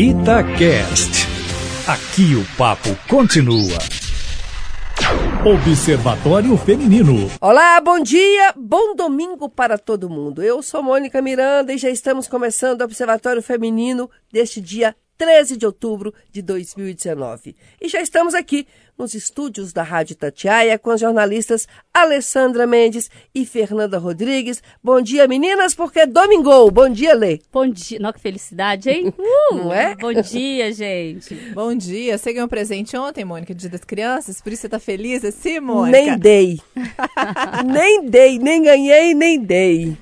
Itacast. Aqui o papo continua. Observatório Feminino. Olá, bom dia, bom domingo para todo mundo. Eu sou Mônica Miranda e já estamos começando o Observatório Feminino deste dia 13 de outubro de 2019. E já estamos aqui nos estúdios da Rádio Tatiaia com as jornalistas Alessandra Mendes e Fernanda Rodrigues. Bom dia, meninas, porque é domingo. Bom dia, Lê. Bom dia. Nossa, que felicidade, hein? Uh, Não é? Bom dia, gente. Bom dia. Você ganhou um presente ontem, Mônica, Dia das Crianças, por isso você tá feliz assim, Mônica? Nem dei. nem dei, nem ganhei, nem dei.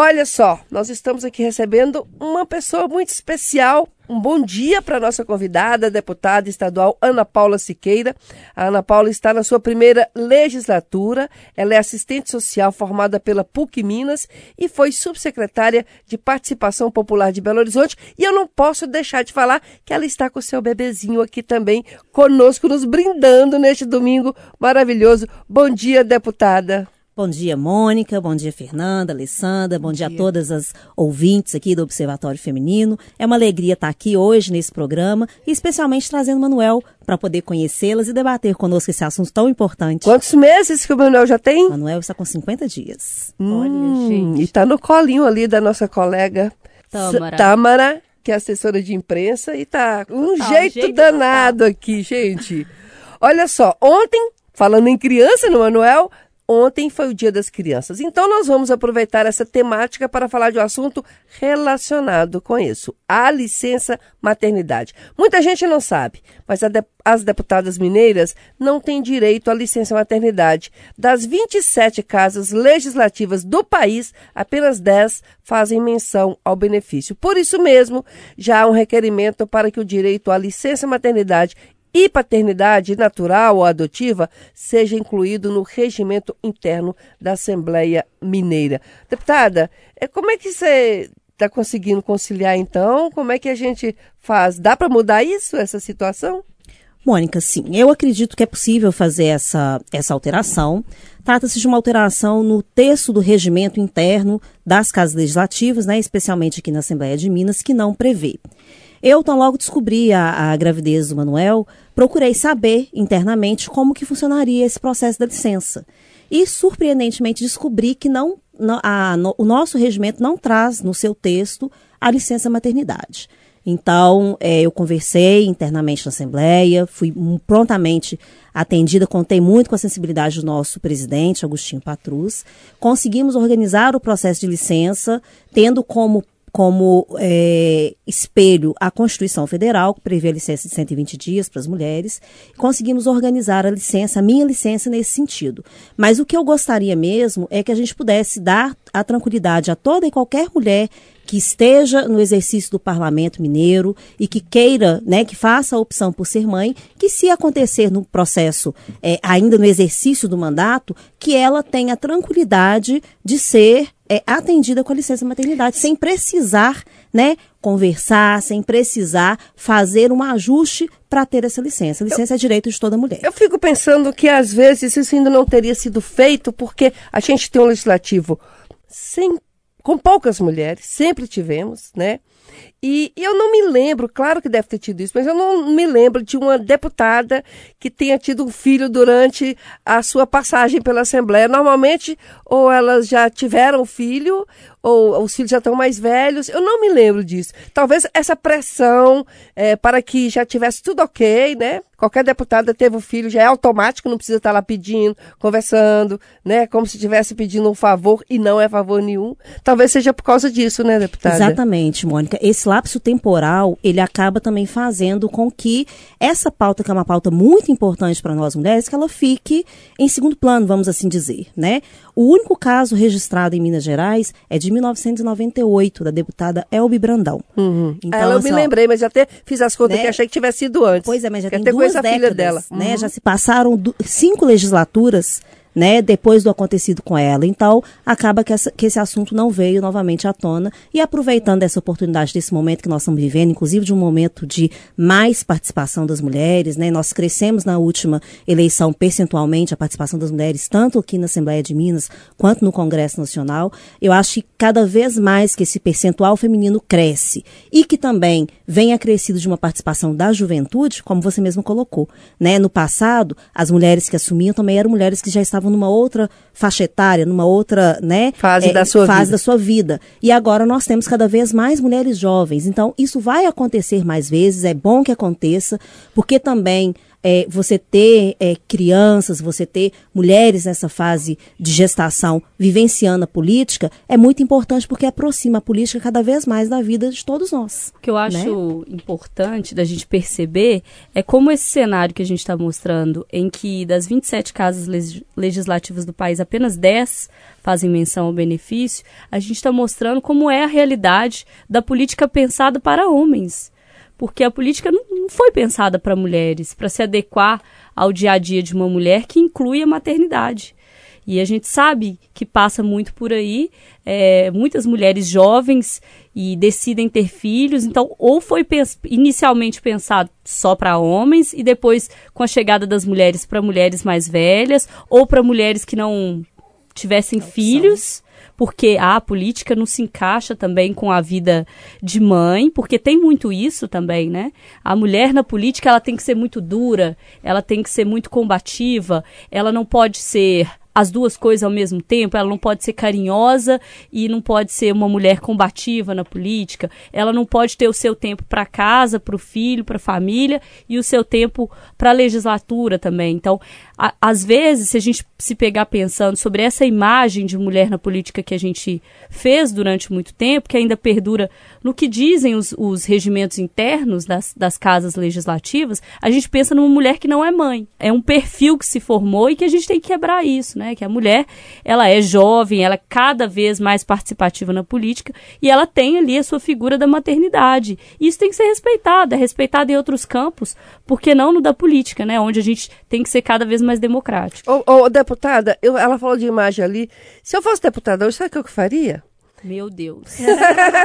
Olha só, nós estamos aqui recebendo uma pessoa muito especial. Um bom dia para nossa convidada, deputada estadual Ana Paula Siqueira. A Ana Paula está na sua primeira legislatura. Ela é assistente social formada pela PUC Minas e foi subsecretária de Participação Popular de Belo Horizonte. E eu não posso deixar de falar que ela está com o seu bebezinho aqui também conosco, nos brindando neste domingo maravilhoso. Bom dia, deputada. Bom dia, Mônica. Bom dia, Fernanda, Alessandra. Bom, bom dia. dia. a todas as ouvintes aqui do Observatório Feminino. É uma alegria estar aqui hoje nesse programa e especialmente trazendo o Manuel para poder conhecê-las e debater conosco esse assunto tão importante. Quantos meses que o Manuel já tem? O Manuel está com 50 dias. Hum, Olha, gente. E está no colinho ali da nossa colega Tâmara. Tâmara que é assessora de imprensa e tá um tá, jeito, jeito danado aqui, gente. Olha só, ontem, falando em criança no Manuel, Ontem foi o Dia das Crianças. Então, nós vamos aproveitar essa temática para falar de um assunto relacionado com isso: a licença maternidade. Muita gente não sabe, mas de as deputadas mineiras não têm direito à licença maternidade. Das 27 casas legislativas do país, apenas 10 fazem menção ao benefício. Por isso mesmo, já há um requerimento para que o direito à licença maternidade e paternidade natural ou adotiva seja incluído no regimento interno da Assembleia Mineira. Deputada, é, como é que você está conseguindo conciliar então? Como é que a gente faz? Dá para mudar isso, essa situação? Mônica, sim, eu acredito que é possível fazer essa, essa alteração. Trata-se de uma alteração no texto do regimento interno das casas legislativas, né, especialmente aqui na Assembleia de Minas, que não prevê. Eu, tão logo descobri a, a gravidez do Manuel, procurei saber internamente como que funcionaria esse processo da licença. E, surpreendentemente, descobri que não, a, no, o nosso regimento não traz no seu texto a licença maternidade. Então, é, eu conversei internamente na Assembleia, fui prontamente atendida, contei muito com a sensibilidade do nosso presidente, Agostinho Patrus. Conseguimos organizar o processo de licença, tendo como como é, espelho a Constituição Federal, que prevê a licença de 120 dias para as mulheres. Conseguimos organizar a licença, a minha licença nesse sentido. Mas o que eu gostaria mesmo é que a gente pudesse dar a tranquilidade a toda e qualquer mulher que esteja no exercício do parlamento mineiro e que queira, né, que faça a opção por ser mãe, que se acontecer no processo, é, ainda no exercício do mandato, que ela tenha tranquilidade de ser é, atendida com a licença maternidade, sem precisar, né, conversar, sem precisar fazer um ajuste para ter essa licença. A licença eu, é direito de toda mulher. Eu fico pensando que às vezes isso ainda não teria sido feito porque a gente tem um legislativo sem com poucas mulheres, sempre tivemos, né? E, e, eu não me lembro, claro que deve ter tido isso, mas eu não me lembro de uma deputada que tenha tido um filho durante a sua passagem pela Assembleia. Normalmente, ou elas já tiveram filho, ou os filhos já estão mais velhos. Eu não me lembro disso. Talvez essa pressão é, para que já tivesse tudo ok, né? Qualquer deputada teve o filho, já é automático, não precisa estar lá pedindo, conversando, né? Como se estivesse pedindo um favor e não é favor nenhum. Talvez seja por causa disso, né, deputada? Exatamente, Mônica. Esse lapso temporal, ele acaba também fazendo com que essa pauta, que é uma pauta muito importante para nós mulheres, que ela fique em segundo plano, vamos assim dizer, né? O único caso registrado em Minas Gerais é de 1998, da deputada Elbi Brandão. Uhum. Então, Ela eu me lembrei, mas já até fiz as contas né? que achei que tivesse sido antes. Pois é, mas já tem duas décadas, dela. Né? Uhum. Já se passaram cinco legislaturas né, depois do acontecido com ela. Então, acaba que, essa, que esse assunto não veio novamente à tona. E aproveitando essa oportunidade desse momento que nós estamos vivendo, inclusive de um momento de mais participação das mulheres, né, nós crescemos na última eleição percentualmente a participação das mulheres, tanto aqui na Assembleia de Minas quanto no Congresso Nacional. Eu acho que cada vez mais que esse percentual feminino cresce e que também vem acrescido de uma participação da juventude, como você mesmo colocou. Né? No passado, as mulheres que assumiam também eram mulheres que já estavam numa outra faixa etária, numa outra né, fase, é, da, sua fase vida. da sua vida. E agora nós temos cada vez mais mulheres jovens. Então, isso vai acontecer mais vezes, é bom que aconteça, porque também é, você ter é, crianças, você ter mulheres nessa fase de gestação vivenciando a política é muito importante porque aproxima a política cada vez mais da vida de todos nós. O que eu acho né? importante da gente perceber é como esse cenário que a gente está mostrando, em que das 27 casas legislativas do país, apenas 10 fazem menção ao benefício, a gente está mostrando como é a realidade da política pensada para homens porque a política não foi pensada para mulheres, para se adequar ao dia a dia de uma mulher que inclui a maternidade. E a gente sabe que passa muito por aí, é, muitas mulheres jovens e decidem ter filhos, então ou foi pens inicialmente pensado só para homens e depois com a chegada das mulheres para mulheres mais velhas ou para mulheres que não tivessem filhos porque a política não se encaixa também com a vida de mãe, porque tem muito isso também, né? A mulher na política ela tem que ser muito dura, ela tem que ser muito combativa, ela não pode ser as duas coisas ao mesmo tempo. Ela não pode ser carinhosa e não pode ser uma mulher combativa na política. Ela não pode ter o seu tempo para casa, para o filho, para a família e o seu tempo para a legislatura também. Então, a, às vezes, se a gente se pegar pensando sobre essa imagem de mulher na política que a gente fez durante muito tempo, que ainda perdura no que dizem os, os regimentos internos das, das casas legislativas, a gente pensa numa mulher que não é mãe. É um perfil que se formou e que a gente tem que quebrar isso, né? Que a mulher, ela é jovem, ela é cada vez mais participativa na política e ela tem ali a sua figura da maternidade. Isso tem que ser respeitado, é respeitado em outros campos, porque não no da política, né? Onde a gente tem que ser cada vez mais democrático. Ô, ô deputada, eu, ela falou de imagem ali. Se eu fosse deputada hoje, sabe o que eu faria? Meu Deus.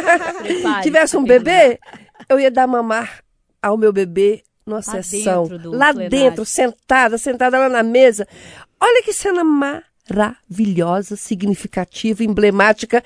Tivesse um bebê, eu ia dar mamar ao meu bebê numa lá sessão. lá plenário. dentro, sentada, sentada lá na mesa. Olha que cena maravilhosa, significativa, emblemática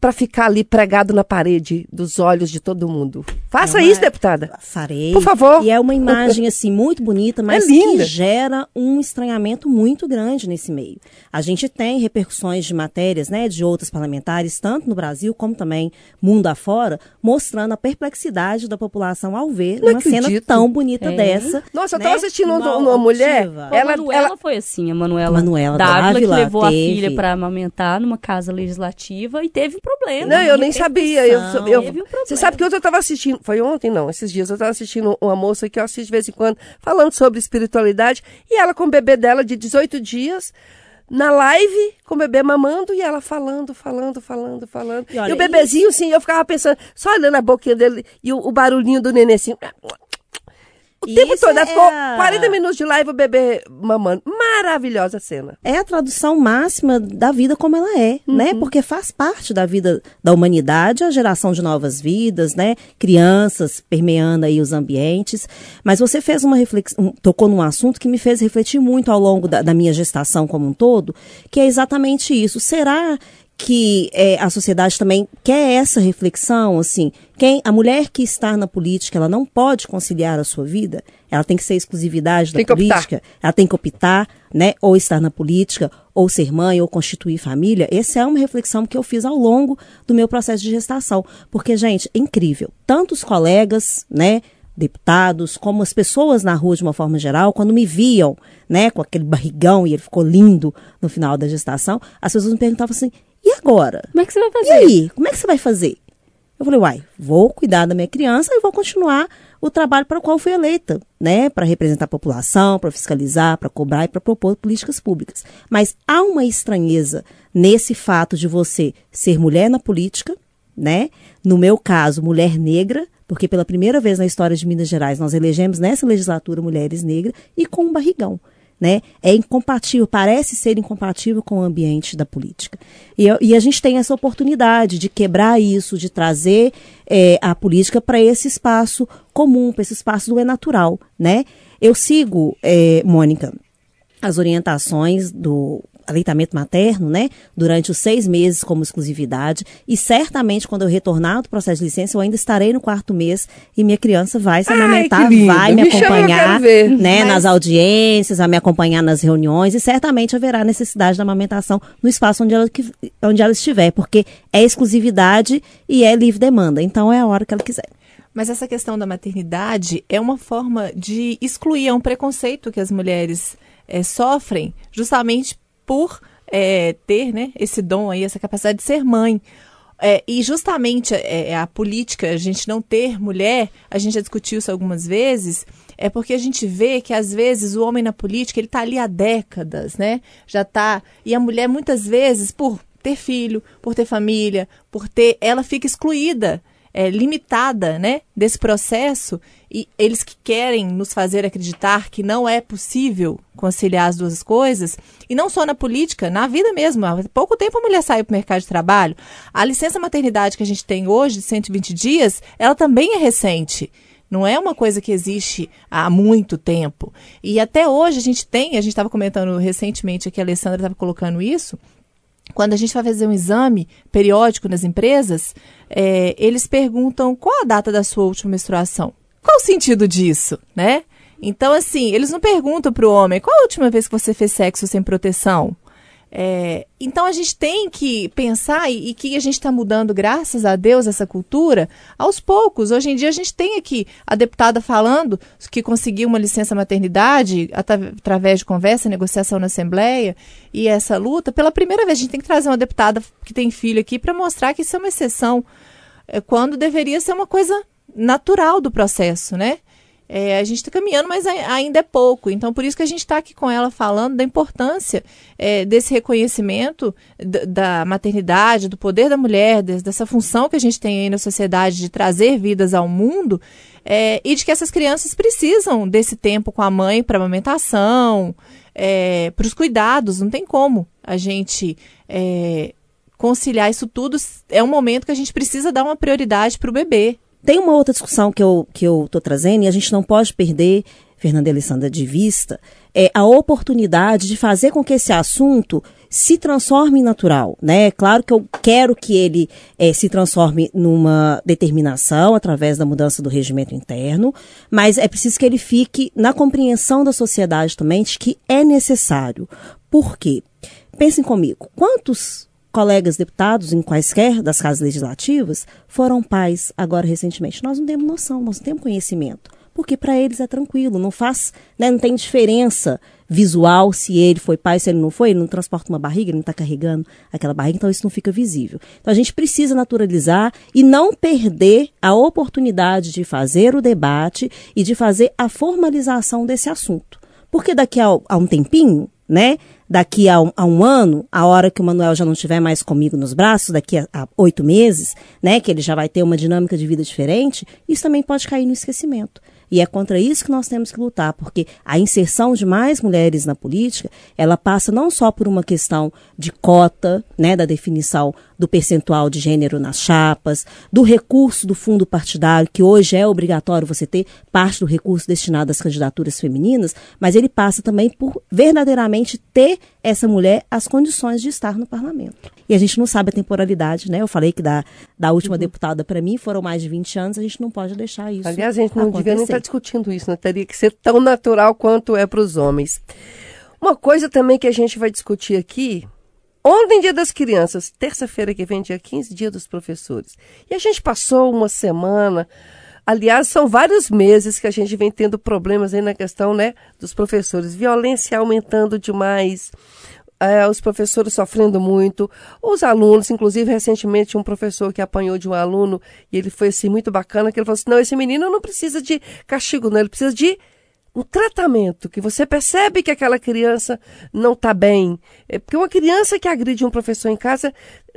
para ficar ali pregado na parede dos olhos de todo mundo. Faça é uma... isso, deputada. Farei. Por favor. E é uma imagem assim muito bonita, mas é que gera um estranhamento muito grande nesse meio. A gente tem repercussões de matérias, né, de outros parlamentares, tanto no Brasil como também mundo afora, mostrando a perplexidade da população ao ver Não uma acredito. cena tão bonita é. dessa. Nossa, eu né? estava assistindo uma, uma mulher. Ela, a Manuela ela... foi assim, a Manuela, Manuela Dávila, Dávila que levou teve... a filha para amamentar numa casa legislativa e teve problema. Não, eu nem sabia. Eu, eu, um você sabe que ontem eu estava assistindo, foi ontem não, esses dias eu estava assistindo uma moça que eu assisto de vez em quando, falando sobre espiritualidade, e ela com o bebê dela de 18 dias, na live, com o bebê mamando, e ela falando, falando, falando, falando. E, olha, e o bebezinho, sim, eu ficava pensando, só olhando a boquinha dele e o, o barulhinho do neném assim. O tempo Isso todo. É... Ficou 40 minutos de live o bebê mamando. Maravilhosa cena. É a tradução máxima da vida como ela é, Uhum. né? Porque faz parte da vida da humanidade a geração de novas vidas, né? Crianças permeando aí os ambientes. Mas você fez uma reflexão, tocou num assunto que me fez refletir muito ao longo da, da minha gestação como um todo, que é exatamente isso. Será que é, a sociedade também quer essa reflexão, assim, quem a mulher que está na política, ela não pode conciliar a sua vida, ela tem que ser exclusividade da política, ela tem que optar, né, ou estar na política, ou ser mãe, ou constituir família. Essa é uma reflexão que eu fiz ao longo do meu processo de gestação, porque gente, é incrível. Tantos colegas, né, deputados, como as pessoas na rua de uma forma geral, quando me viam, né, com aquele barrigão e ele ficou lindo no final da gestação, as pessoas me perguntavam assim: "E agora? Como é que você vai fazer? E aí, como é que você vai fazer?" Eu falei: "Uai, vou cuidar da minha criança e vou continuar o trabalho para o qual fui eleita, né, para representar a população, para fiscalizar, para cobrar e para propor políticas públicas. Mas há uma estranheza nesse fato de você ser mulher na política, né? No meu caso, mulher negra, porque pela primeira vez na história de Minas Gerais nós elegemos nessa legislatura mulheres negras e com um barrigão. Né, é incompatível, parece ser incompatível com o ambiente da política. E, e a gente tem essa oportunidade de quebrar isso, de trazer é, a política para esse espaço comum, para esse espaço do é natural, né? Eu sigo, é, Mônica, as orientações do aleitamento materno, né, durante os seis meses como exclusividade, e certamente quando eu retornar do processo de licença, eu ainda estarei no quarto mês e minha criança vai se amamentar, vai me, me acompanhar, né, Mas... nas audiências, a me acompanhar nas reuniões, e certamente haverá necessidade da amamentação no espaço onde ela, onde ela estiver, porque é exclusividade e é livre demanda, então é a hora que ela quiser. Mas essa questão da maternidade é uma forma de excluir, é um preconceito que as mulheres é, sofrem justamente por é, ter né, esse dom aí, essa capacidade de ser mãe. É, e justamente é, é, a política, a gente não ter mulher, a gente já discutiu isso algumas vezes, é porque a gente vê que às vezes o homem na política ele está ali há décadas, né? Já está e a mulher muitas vezes por ter filho, por ter família, por ter, ela fica excluída é, limitada né, desse processo e eles que querem nos fazer acreditar que não é possível conciliar as duas coisas, e não só na política, na vida mesmo. Há pouco tempo a mulher saiu para o mercado de trabalho. A licença maternidade que a gente tem hoje, de 120 dias, ela também é recente. Não é uma coisa que existe há muito tempo. E até hoje a gente tem, a gente estava comentando recentemente aqui, a Alessandra estava colocando isso, quando a gente vai fazer um exame periódico nas empresas, é, eles perguntam qual a data da sua última menstruação. Qual o sentido disso, né? Então, assim, eles não perguntam para o homem qual a última vez que você fez sexo sem proteção. É, então a gente tem que pensar e, e que a gente está mudando, graças a Deus, essa cultura aos poucos. Hoje em dia a gente tem aqui a deputada falando que conseguiu uma licença maternidade através de conversa, negociação na Assembleia e essa luta. Pela primeira vez a gente tem que trazer uma deputada que tem filho aqui para mostrar que isso é uma exceção, é, quando deveria ser uma coisa natural do processo, né? É, a gente está caminhando, mas ainda é pouco. Então, por isso que a gente está aqui com ela falando da importância é, desse reconhecimento da maternidade, do poder da mulher, dessa função que a gente tem aí na sociedade de trazer vidas ao mundo é, e de que essas crianças precisam desse tempo com a mãe para amamentação, é, para os cuidados. Não tem como a gente é, conciliar isso tudo. É um momento que a gente precisa dar uma prioridade para o bebê. Tem uma outra discussão que eu que eu tô trazendo e a gente não pode perder, Fernanda Alessandra, de vista, é a oportunidade de fazer com que esse assunto se transforme em natural, né? Claro que eu quero que ele é, se transforme numa determinação através da mudança do regimento interno, mas é preciso que ele fique na compreensão da sociedade também de que é necessário. Por quê? Pensem comigo, quantos colegas deputados em quaisquer das casas legislativas foram pais agora recentemente. Nós não temos noção, nós não temos conhecimento. Porque para eles é tranquilo, não faz, né, não tem diferença visual se ele foi pai, se ele não foi, ele não transporta uma barriga, ele não está carregando aquela barriga, então isso não fica visível. Então a gente precisa naturalizar e não perder a oportunidade de fazer o debate e de fazer a formalização desse assunto. Porque daqui a, a um tempinho, né, daqui a um, a um, ano, a hora que o Manuel já não estiver mais comigo nos braços, daqui a, a oito meses, né, que ele já vai ter uma dinâmica de vida diferente, isso também pode cair no esquecimento. E é contra isso que nós temos que lutar, porque a inserção de mais mulheres na política, ela passa não só por uma questão de cota, né, da definição do percentual de gênero nas chapas, do recurso do fundo partidário, que hoje é obrigatório você ter parte do recurso destinado às candidaturas femininas, mas ele passa também por verdadeiramente ter essa mulher as condições de estar no parlamento. E a gente não sabe a temporalidade, né? Eu falei que da, da última uhum. deputada para mim foram mais de 20 anos, a gente não pode deixar isso. Aliás, a gente não acontecer. devia nem estar discutindo isso, né? Teria que ser tão natural quanto é para os homens. Uma coisa também que a gente vai discutir aqui, Ontem, dia das crianças, terça-feira que vem, dia 15, dia dos professores. E a gente passou uma semana, aliás, são vários meses que a gente vem tendo problemas aí na questão, né, dos professores. Violência aumentando demais, é, os professores sofrendo muito, os alunos, inclusive recentemente um professor que apanhou de um aluno e ele foi assim muito bacana, que ele falou assim, não, esse menino não precisa de castigo, não, ele precisa de um tratamento que você percebe que aquela criança não está bem. É porque uma criança que agride um professor em casa,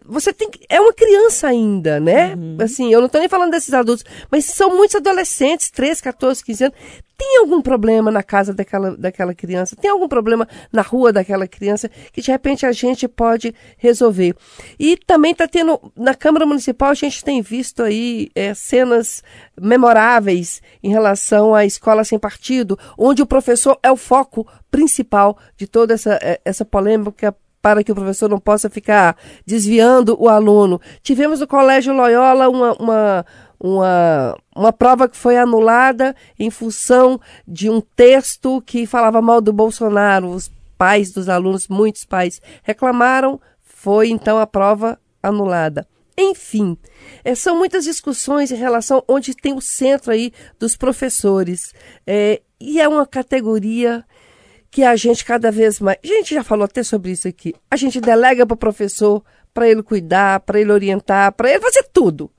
você tem que, é uma criança ainda, né? Uhum. Assim, eu não estou nem falando desses adultos, mas são muitos adolescentes, 13, 14, 15 anos, tem algum problema na casa daquela, daquela criança, tem algum problema na rua daquela criança que de repente a gente pode resolver. E também está tendo, na Câmara Municipal, a gente tem visto aí é, cenas memoráveis em relação à escola sem partido, onde o professor é o foco principal de toda essa, é, essa polêmica para que o professor não possa ficar desviando o aluno. Tivemos no Colégio Loyola uma, uma uma, uma prova que foi anulada em função de um texto que falava mal do Bolsonaro. Os pais dos alunos, muitos pais, reclamaram, foi então a prova anulada. Enfim, é, são muitas discussões em relação onde tem o centro aí dos professores. É, e é uma categoria que a gente cada vez mais. A gente já falou até sobre isso aqui. A gente delega para o professor para ele cuidar, para ele orientar, para ele fazer tudo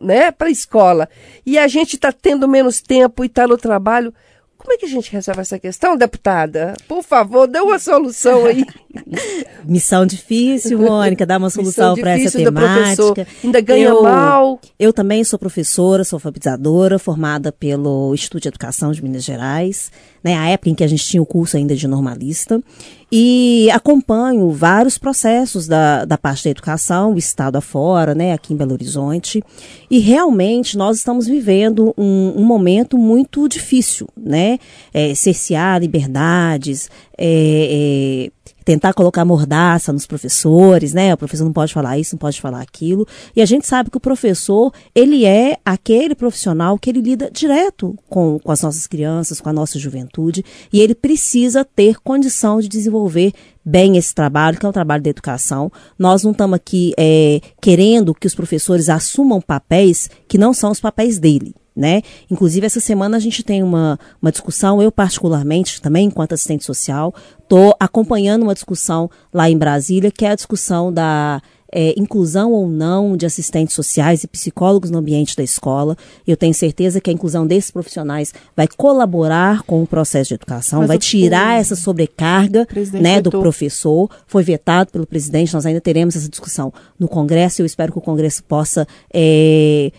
né, para a escola, e a gente está tendo menos tempo e está no trabalho, como é que a gente resolve essa questão, deputada? Por favor, dê uma solução aí. Missão difícil, Mônica, dar uma solução para essa temática. Ainda ganha eu, mal. Eu também sou professora, sou alfabetizadora, formada pelo Instituto de Educação de Minas Gerais, né, a época em que a gente tinha o curso ainda de normalista e acompanho vários processos da, da parte da educação, estado afora, né, aqui em Belo Horizonte, e realmente nós estamos vivendo um, um momento muito difícil, né, é, cercear liberdades, é, é, tentar colocar mordaça nos professores, né? O professor não pode falar isso, não pode falar aquilo. E a gente sabe que o professor, ele é aquele profissional que ele lida direto com, com as nossas crianças, com a nossa juventude, e ele precisa ter condição de desenvolver bem esse trabalho, que é o trabalho da educação. Nós não estamos aqui é, querendo que os professores assumam papéis que não são os papéis dele né? Inclusive, essa semana a gente tem uma, uma discussão, eu particularmente, também enquanto assistente social, estou acompanhando uma discussão lá em Brasília, que é a discussão da é, inclusão ou não de assistentes sociais e psicólogos no ambiente da escola. Eu tenho certeza que a inclusão desses profissionais vai colaborar com o processo de educação, Mas vai tirar essa sobrecarga né, do professor. Foi vetado pelo presidente, nós ainda teremos essa discussão no Congresso. Eu espero que o Congresso possa. É,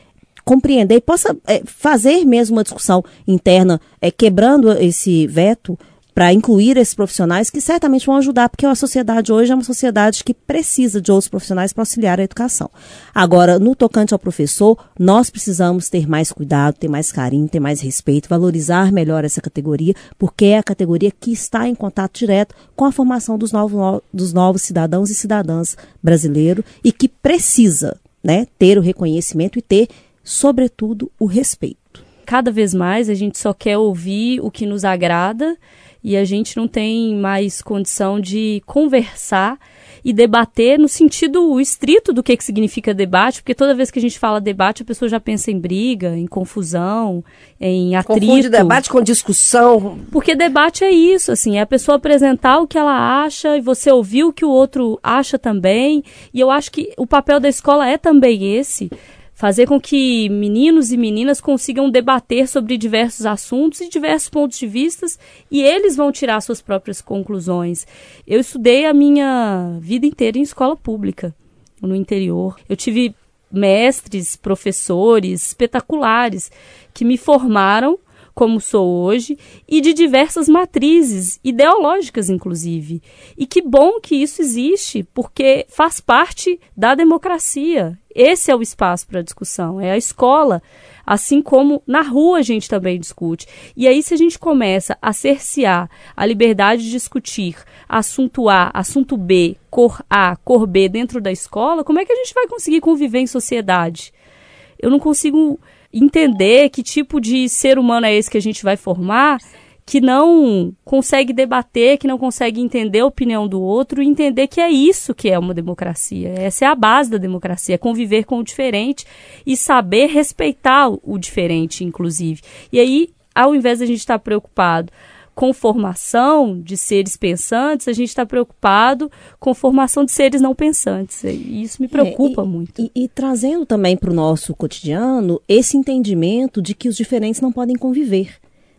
compreender e possa é, fazer mesmo uma discussão interna, é, quebrando esse veto para incluir esses profissionais que certamente vão ajudar, porque a sociedade hoje é uma sociedade que precisa de outros profissionais para auxiliar a educação. Agora, no tocante ao professor, nós precisamos ter mais cuidado, ter mais carinho, ter mais respeito, valorizar melhor essa categoria, porque é a categoria que está em contato direto com a formação dos novos, dos novos cidadãos e cidadãs brasileiros e que precisa né, ter o reconhecimento e ter sobretudo, o respeito. Cada vez mais a gente só quer ouvir o que nos agrada e a gente não tem mais condição de conversar e debater no sentido estrito do que, que significa debate, porque toda vez que a gente fala debate, a pessoa já pensa em briga, em confusão, em atrito. Confunde debate com discussão. Porque debate é isso, assim, é a pessoa apresentar o que ela acha e você ouvir o que o outro acha também. E eu acho que o papel da escola é também esse fazer com que meninos e meninas consigam debater sobre diversos assuntos e diversos pontos de vista e eles vão tirar suas próprias conclusões. Eu estudei a minha vida inteira em escola pública, no interior. Eu tive mestres, professores espetaculares que me formaram como sou hoje e de diversas matrizes, ideológicas inclusive. E que bom que isso existe, porque faz parte da democracia. Esse é o espaço para discussão, é a escola. Assim como na rua a gente também discute. E aí, se a gente começa a cercear a liberdade de discutir assunto A, assunto B, cor A, cor B dentro da escola, como é que a gente vai conseguir conviver em sociedade? Eu não consigo entender que tipo de ser humano é esse que a gente vai formar que não consegue debater, que não consegue entender a opinião do outro e entender que é isso que é uma democracia. Essa é a base da democracia, é conviver com o diferente e saber respeitar o diferente, inclusive. E aí, ao invés de a gente estar preocupado com formação de seres pensantes, a gente está preocupado com formação de seres não pensantes. E isso me preocupa é, e, muito. E, e trazendo também para o nosso cotidiano esse entendimento de que os diferentes não podem conviver.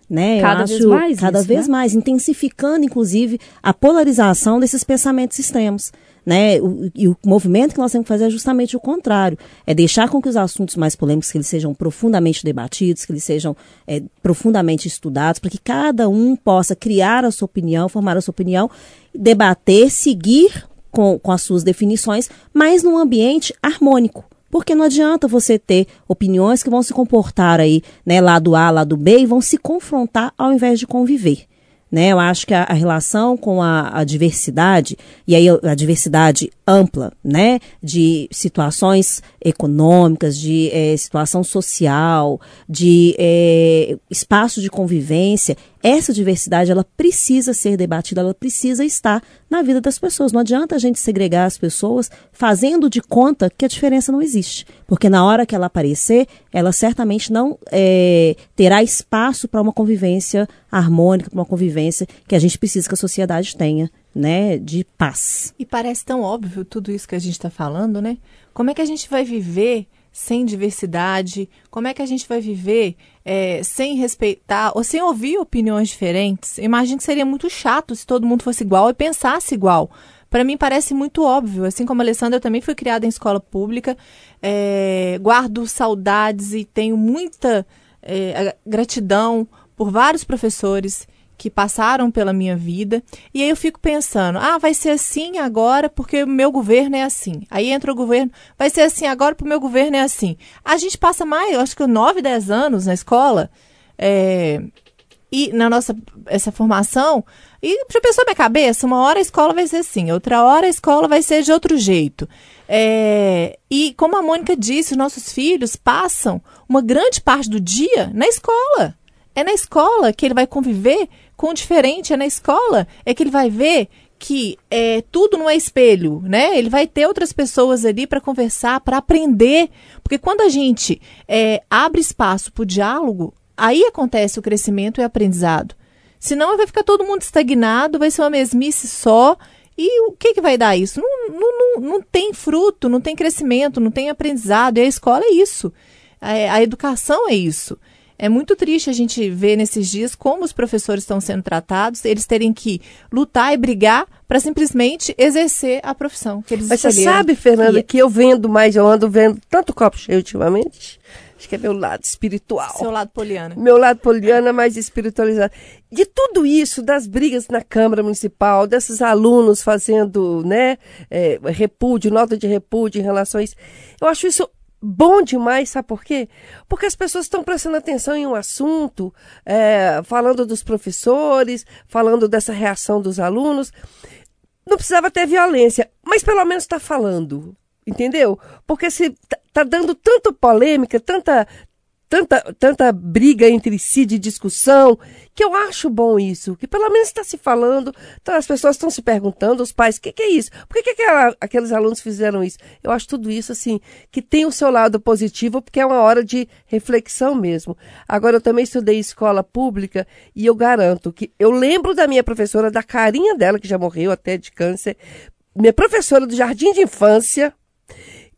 Né? Cada vez mais. Cada isso, vez né? mais, intensificando, inclusive, a polarização desses pensamentos extremos. Né? O, e o movimento que nós temos que fazer é justamente o contrário. É deixar com que os assuntos mais polêmicos que eles sejam profundamente debatidos, que eles sejam é, profundamente estudados, para que cada um possa criar a sua opinião, formar a sua opinião, debater, seguir com, com as suas definições, mas num ambiente harmônico. Porque não adianta você ter opiniões que vão se comportar aí, né, lado A, lado B, e vão se confrontar ao invés de conviver. Né? Eu acho que a, a relação com a, a, diversidade, e aí a diversidade ampla, né? De situações econômicas, de é, situação social, de é, espaço de convivência, essa diversidade ela precisa ser debatida, ela precisa estar na vida das pessoas. Não adianta a gente segregar as pessoas fazendo de conta que a diferença não existe, porque na hora que ela aparecer, ela certamente não é, terá espaço para uma convivência harmônica, para uma convivência que a gente precisa que a sociedade tenha. Né, de paz. E parece tão óbvio tudo isso que a gente está falando, né? Como é que a gente vai viver sem diversidade? Como é que a gente vai viver é, sem respeitar ou sem ouvir opiniões diferentes? Imagino que seria muito chato se todo mundo fosse igual e pensasse igual. Para mim parece muito óbvio. Assim como a Alessandra, eu também fui criada em escola pública, é, guardo saudades e tenho muita é, gratidão por vários professores que passaram pela minha vida. E aí eu fico pensando, ah, vai ser assim agora porque o meu governo é assim. Aí entra o governo, vai ser assim agora porque o meu governo é assim. A gente passa mais, acho que 9, 10 anos na escola, é, e na nossa essa formação, e já pensou minha cabeça? Uma hora a escola vai ser assim, outra hora a escola vai ser de outro jeito. É, e como a Mônica disse, os nossos filhos passam uma grande parte do dia na escola. É na escola que ele vai conviver com o diferente, é na escola, é que ele vai ver que é, tudo não é espelho, né? Ele vai ter outras pessoas ali para conversar, para aprender. Porque quando a gente é, abre espaço para o diálogo, aí acontece o crescimento e o aprendizado. Senão vai ficar todo mundo estagnado, vai ser uma mesmice só. E o que, que vai dar isso? Não, não, não, não tem fruto, não tem crescimento, não tem aprendizado. E a escola é isso. a, a educação é isso. É muito triste a gente ver nesses dias como os professores estão sendo tratados, eles terem que lutar e brigar para simplesmente exercer a profissão que eles Mas você sabe, Fernanda, e... que eu vendo mais, eu ando vendo tanto copo cheio ultimamente. Acho que é meu lado espiritual. Seu lado poliana. Meu lado poliana mais espiritualizado. De tudo isso, das brigas na Câmara Municipal, desses alunos fazendo, né, é, repúdio, nota de repúdio em relação a isso, eu acho isso bom demais, sabe por quê? Porque as pessoas estão prestando atenção em um assunto, é, falando dos professores, falando dessa reação dos alunos. Não precisava ter violência, mas pelo menos está falando, entendeu? Porque se tá, tá dando tanta polêmica, tanta tanta, tanta briga entre si de discussão, que eu acho bom isso, que pelo menos está se falando, então as pessoas estão se perguntando, os pais, o que, que, é isso? Por que, que aquela, aqueles alunos fizeram isso? Eu acho tudo isso, assim, que tem o seu lado positivo, porque é uma hora de reflexão mesmo. Agora, eu também estudei escola pública e eu garanto que eu lembro da minha professora, da carinha dela, que já morreu até de câncer, minha professora do jardim de infância,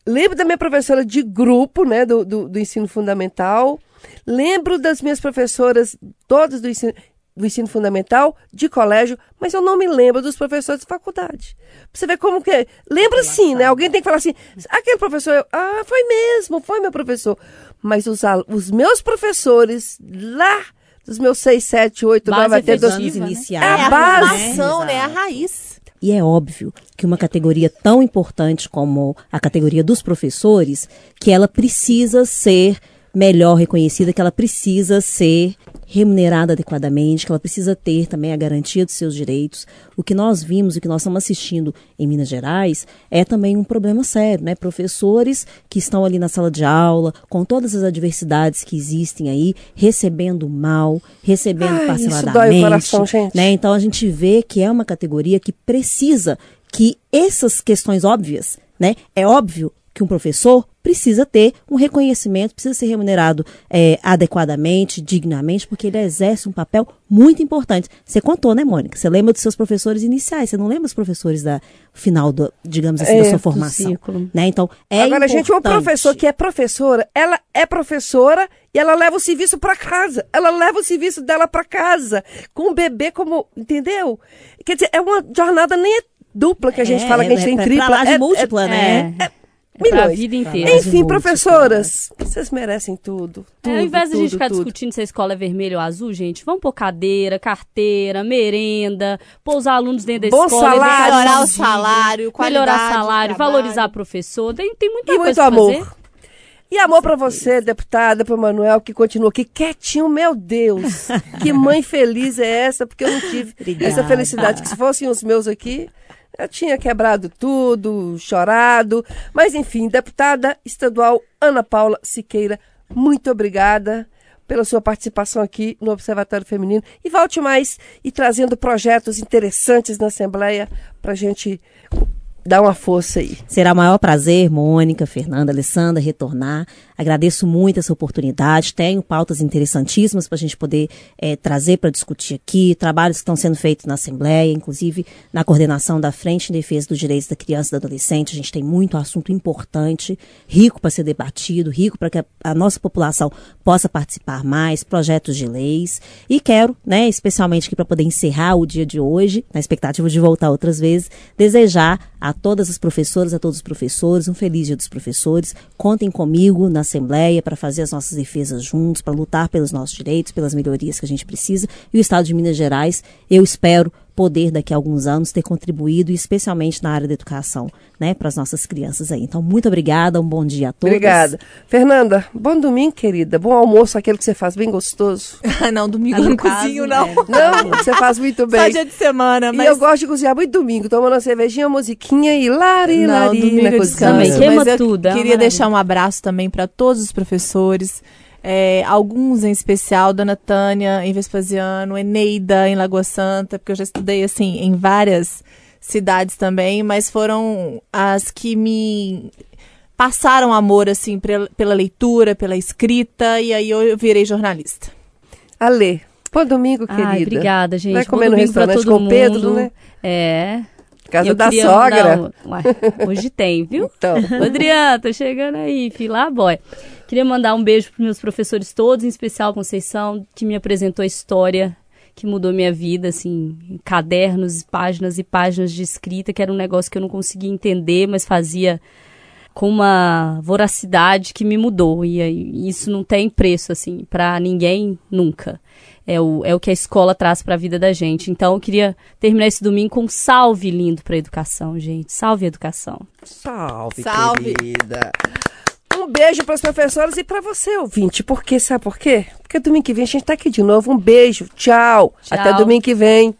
Lembro da minha professora de grupo, né, do, do, do ensino fundamental. Lembro das minhas professoras, todas do ensino, do ensino fundamental, de colégio, mas eu não me lembro dos professores de faculdade. Você vê como que. Lembra sim, né? Alguém tem que falar assim: aquele professor, eu, ah, foi mesmo, foi meu professor. Mas os, os meus professores lá dos meus 6, 7, 8, 9 até 12 iniciais. É a base, né? né? A raiz. E é óbvio que uma categoria tão importante como a categoria dos professores, que ela precisa ser melhor reconhecida, que ela precisa ser remunerada adequadamente, que ela precisa ter também a garantia dos seus direitos. O que nós vimos, o que nós estamos assistindo em Minas Gerais, é também um problema sério, né? Professores que estão ali na sala de aula, com todas as adversidades que existem aí, recebendo mal, recebendo Ai, parceladamente. Isso dói o coração, gente. Né? Então a gente vê que é uma categoria que precisa que essas questões óbvias, né? É óbvio que um professor precisa ter um reconhecimento, precisa ser remunerado é, adequadamente, dignamente, porque ele exerce um papel muito importante. Você contou, né, Mônica? Você lembra dos seus professores iniciais, você não lembra dos professores da final, do, digamos assim, é, da sua formação. Né? Então, é Agora, importante. gente, uma professora que é professora, ela é professora e ela leva o serviço para casa. Ela leva o serviço dela para casa, com o bebê como, entendeu? Quer dizer, é uma jornada nem é dupla que a gente É, fala que a gente é tem tripla. é- múltipla, é- né? É, é pra milhões. vida inteira. de Enfim, professoras, vocês merecem tudo. tudo É, ao invés da gente tudo, ficar tudo. discutindo se a escola é vermelha ou azul, gente, vamos pôr cadeira, carteira, merenda, pôr os alunos dentro da Bom escola. salário. Melhorar o salário, qualidade Melhorar de salário, valorizar professor. Tem, tem muita E coisa muito pra amor. fazer. E amor pra você, deputada, pro Manuel, que continua aqui quietinho, meu Deus. Que mãe feliz é essa, porque eu não tive Obrigada. essa felicidade. Que se fossem os meus aqui, eu tinha quebrado tudo, chorado. Mas enfim, deputada estadual Ana Paula Siqueira, muito obrigada pela sua participação aqui no Observatório Feminino. E volte mais e trazendo projetos interessantes na Assembleia pra gente dar uma força aí. Será o maior prazer, Mônica, Fernanda, Alessandra, retornar. Agradeço muito essa oportunidade. Tenho pautas interessantíssimas para a gente poder eh, trazer para discutir aqui, trabalhos que estão sendo feitos na Assembleia, inclusive na coordenação da Frente em Defesa dos Direitos da Criança e do Adolescente. A gente tem muito assunto importante, rico para ser debatido, rico para que a, a nossa população possa participar mais, projetos de leis. E quero, né, especialmente aqui para poder encerrar o dia de hoje, na expectativa de voltar outras vezes, desejar a todas as professoras, a todos os professores, um feliz dia dos professores. Contem comigo na Assembleia para fazer as nossas defesas juntos, para lutar pelos nossos direitos, pelas melhorias que a gente precisa. E o Estado de Minas Gerais, eu espero poder daqui a alguns anos ter contribuído, especialmente na área da educação, né, para as nossas crianças aí. Então, muito obrigada, um bom dia a todos. Obrigada. Fernanda, bom domingo, querida. Bom almoço, aquele que você faz bem gostoso. não, domingo Ah, eu não caso, cozinho, né? não. Não, você faz muito Só bem. dia de semana, E mas... eu gosto de cozinhar muito domingo, tomando uma cervejinha, uma musiquinha e lari, Não, lari domingo na eu cozinha. Também, queima mas eu tudo, é queria maravilha. deixar um abraço também para todos os professores, é, alguns em especial, Dona Tânia em Vespasiano, Eneida em Lagoa Santa, porque eu já estudei assim em várias cidades também, mas foram as que me passaram amor assim pela leitura, pela escrita e aí eu virei jornalista. Ale, bom domingo, querida. Ai, obrigada, gente. Vai Bom comer no domingo pra restaurante com o Pedro, né? É. Casa Eu da sogra. mandar hoje tem, viu? Então. Adriana, tô chegando aí, fila boy. Queria mandar um beijo para meus professores todos, em especial a Conceição, que me apresentou a história que mudou minha vida, assim, em cadernos, páginas e páginas de escrita, que era um negócio que eu não conseguia entender, mas fazia com uma voracidade que me mudou. E aí, isso não tem preço, assim, para ninguém nunca. É o, é o que a escola traz para a vida da gente. Então, eu queria terminar esse domingo com um salve lindo para a educação, gente. Salve educação. Salve, Salve. querida. Um beijo para os professores e para você, ouvinte. Por quê? Sabe por quê? Porque domingo que vem a gente tá aqui de novo. Um beijo. Tchau. Tchau. Até domingo que vem.